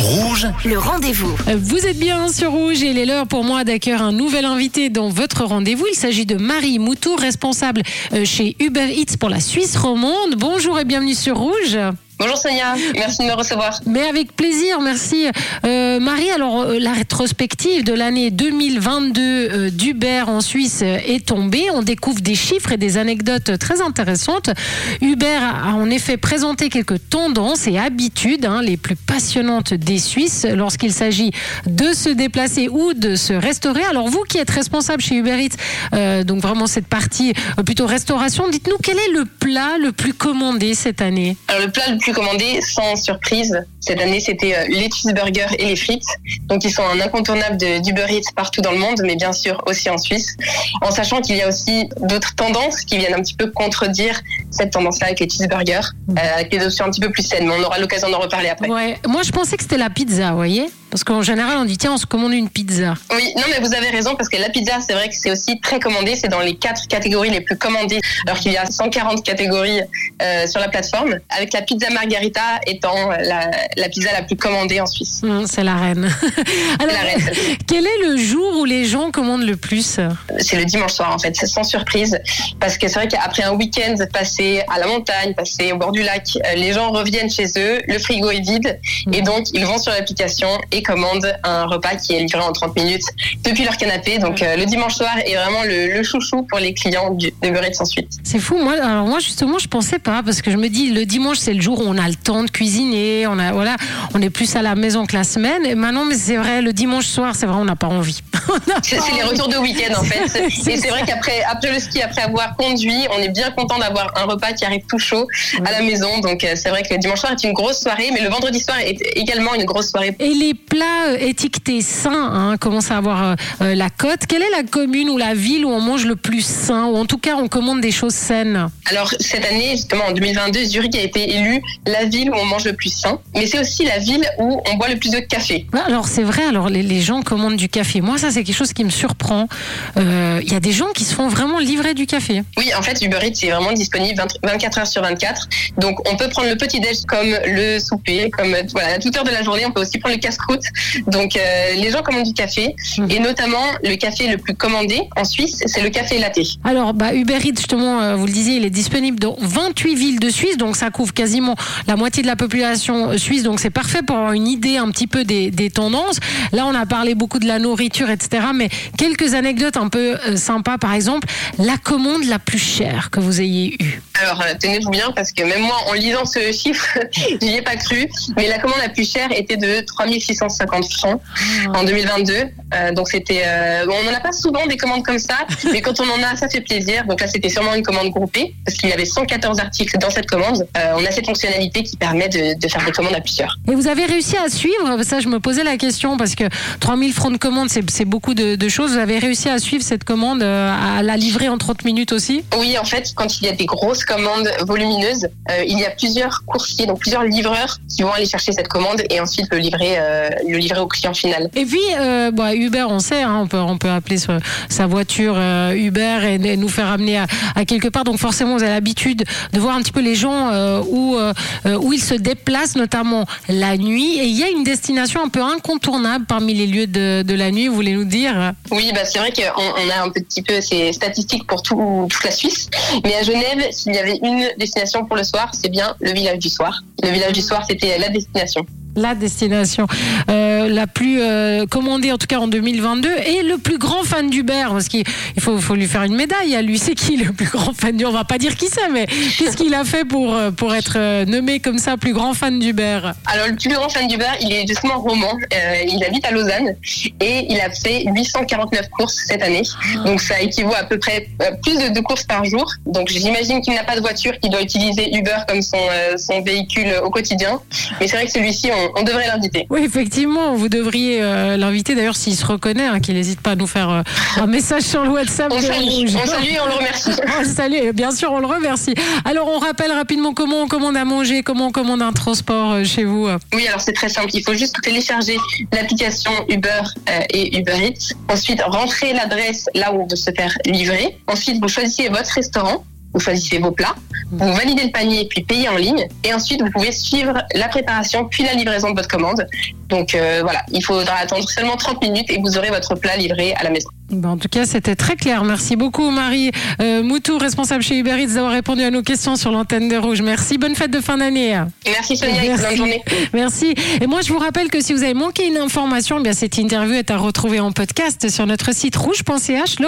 Rouge, Le rendez-vous. Vous êtes bien sur Rouge et il est l'heure pour moi d'accueillir un nouvel invité dans votre rendez-vous. Il s'agit de Marie Moutour, responsable euh, chez Uber Eats pour la Suisse romande. Bonjour et bienvenue sur Rouge. Bonjour Sonia, merci de me recevoir. Mais avec plaisir, merci. Euh, Marie, alors euh, la rétrospective de l'année 2022 euh, d'Uber en Suisse est tombée. On découvre des chiffres et des anecdotes très intéressantes. Uber a en effet présenté quelques tendances et habitudes hein, les plus passionnantes des Suisses lorsqu'il s'agit de se déplacer ou de se restaurer. Alors vous qui êtes responsable chez Uber Eats, euh, donc vraiment cette partie plutôt restauration, dites-nous quel est le plat le plus commandé cette année? Alors le plat le plus commandé, sans surprise, cette année c'était euh, les cheeseburgers et les frites. Donc ils sont un incontournable de- d'Uber Eats partout dans le monde, mais bien sûr aussi en Suisse. En sachant qu'il y a aussi d'autres tendances qui viennent un petit peu contredire cette tendance-là avec les cheeseburgers, euh, avec des options un petit peu plus saines. Mais on aura l'occasion d'en reparler après. Ouais, moi je pensais que c'était la pizza, vous voyez Parce qu'en général on dit tiens on se commande une pizza. Oui, non mais vous avez raison parce que la pizza, c'est vrai que c'est aussi très commandé. C'est dans les quatre catégories les plus commandées, alors qu'il y a 140 catégories euh, sur la plateforme. Avec la pizza margarita étant la, la pizza la plus commandée en Suisse. Hum, c'est la reine. Alors, la reine. quel est le jour où les gens commandent le plus? C'est le dimanche soir en fait, c'est sans surprise parce que c'est vrai qu'après un week-end passé à la montagne, passé au bord du lac, euh, les gens reviennent chez eux, le frigo est vide et donc ils vont sur l'application et commandent un repas qui est livré en 30 minutes depuis leur canapé. Donc euh, le dimanche soir est vraiment le, le chouchou pour les clients du- de Uber Eats ensuite. C'est fou. Moi, alors moi justement, je pensais pas parce que je me dis le dimanche c'est le jour où on a le temps de cuisiner, on a voilà, on est plus à la maison que la semaine. Et maintenant, mais c'est vrai, le dimanche soir, c'est vrai, on n'a pas envie. C'est les retours de week-end en fait. Et c'est vrai qu'après après le ski, après avoir conduit, on est bien content d'avoir un repas qui arrive tout chaud à la maison. Donc euh, c'est vrai que le dimanche soir est une grosse soirée, mais le vendredi soir est également une grosse soirée. Et les plats euh, étiquetés sains hein, commencent à avoir euh, la cote. Quelle est la commune ou la ville où on mange le plus sain ou en tout cas on commande des choses saines? Alors cette année, justement en 2022, Zurich a été élue la ville où on mange le plus sain, mais c'est aussi la ville où on boit le plus de café. Alors c'est vrai, alors les, les gens commandent du café. Moi ça c'est quelque chose qui me surprend. Euh, Il y a des gens qui se font vraiment livrer du café. Oui, en fait, Uber Eats est vraiment disponible 20 24 heures sur 24. Donc, on peut prendre le petit déj comme le souper, comme euh, voilà, à toute heure de la journée. On peut aussi prendre le casse-croûte. Donc, euh, les gens commandent du café Mhm. et notamment le café le plus commandé en Suisse, c'est le café latte. Alors, bah, Uber Eats, justement, euh, vous le disiez, il est disponible dans 28 villes de Suisse, donc ça couvre quasiment la moitié de la population euh, suisse, donc c'est parfait pour avoir une idée un petit peu des, des tendances. Là, on a parlé beaucoup de la nourriture, etc., mais quelques anecdotes un peu euh, sympas, par exemple, la commande la plus chère que vous ayez eue. Alors, euh, tenez-vous bien parce que même moi, en lisant ce chiffre, j'y ai pas cru. Mais la commande la plus chère était de 3650 francs en 2022. Euh, donc, c'était, euh, bon, on n'en a pas souvent des commandes comme ça, mais quand on en a, ça fait plaisir. Donc là, c'était sûrement une commande groupée parce qu'il y avait 114 articles dans cette commande. Euh, on a cette fonctionnalité qui permet de, de faire des commandes à plusieurs. Et vous avez réussi à suivre, ça je me posais la question, parce que 3000 francs de commande, c'est beaucoup de, de choses. Vous avez réussi à suivre cette commande, euh, à la livrer en 30 minutes aussi? Oui, en fait, quand il y a des grosses commandes volumineuses, euh, il y a plusieurs coursiers, donc plusieurs livreurs qui vont aller chercher cette commande et ensuite le livrer, euh, le livrer au client final. Et puis, euh, bah, Uber, on sait, hein, on, peut, on peut appeler sa, sa voiture Uber et, et nous faire amener à, à quelque part. Donc forcément, vous avez l'habitude de voir un petit peu les gens où, où ils se déplacent, notamment la nuit. Et il y a une destination un peu incontournable parmi les lieux de, de la nuit, vous voulez dire Oui, bah, c'est vrai qu'on on a un petit peu ces statistiques pour tout, toute la Suisse. Mais à Genève, s'il y avait une destination pour le soir, c'est bien le village du soir. Le village du soir, c'était la destination. La destination euh, la plus euh, commandée en tout cas en 2022 et le plus grand fan d'Uber parce qu'il il faut, faut lui faire une médaille à lui c'est qui le plus grand fan d'Uber on va pas dire qui c'est mais qu'est-ce qu'il a fait pour, euh, pour être nommé comme ça plus grand fan d'Uber Alors, le plus grand fan d'Uber, il est justement roman. Euh, il habite à Lausanne et il a fait 849 courses cette année. Donc, ça équivaut à peu près plus de deux courses par jour. Donc, j'imagine qu'il n'a pas de voiture, qu'il doit utiliser Uber comme son, son véhicule au quotidien. Mais c'est vrai que celui-ci, on, on devrait l'inviter. Oui, effectivement, vous devriez euh, l'inviter. D'ailleurs, s'il se reconnaît, hein, qu'il n'hésite pas à nous faire euh, un message sur le WhatsApp. On salue, on salue et on le remercie. On salue, bien sûr, on le remercie. Alors, on rappelle rapidement comment on commande à manger, comment on commande un transport euh, chez vous. Oui, alors c'est très simple. Il faut juste télécharger l'application Uber et Uber Eats. Ensuite, rentrer l'adresse là où on veut se faire livrer. Ensuite, vous choisissez votre restaurant. Vous choisissez vos plats, vous validez le panier puis payez en ligne et ensuite vous pouvez suivre la préparation puis la livraison de votre commande. Donc euh, voilà, il faudra attendre seulement 30 minutes et vous aurez votre plat livré à la maison. en tout cas, c'était très clair. Merci beaucoup, Marie euh, Moutou, responsable chez Uber Eats, d'avoir répondu à nos questions sur l'antenne de Rouge. Merci. Bonne fête de fin d'année. Merci Sonia. Bonne journée. Merci. Et moi, je vous rappelle que si vous avez manqué une information, eh bien cette interview est à retrouver en podcast sur notre site rouge.ch.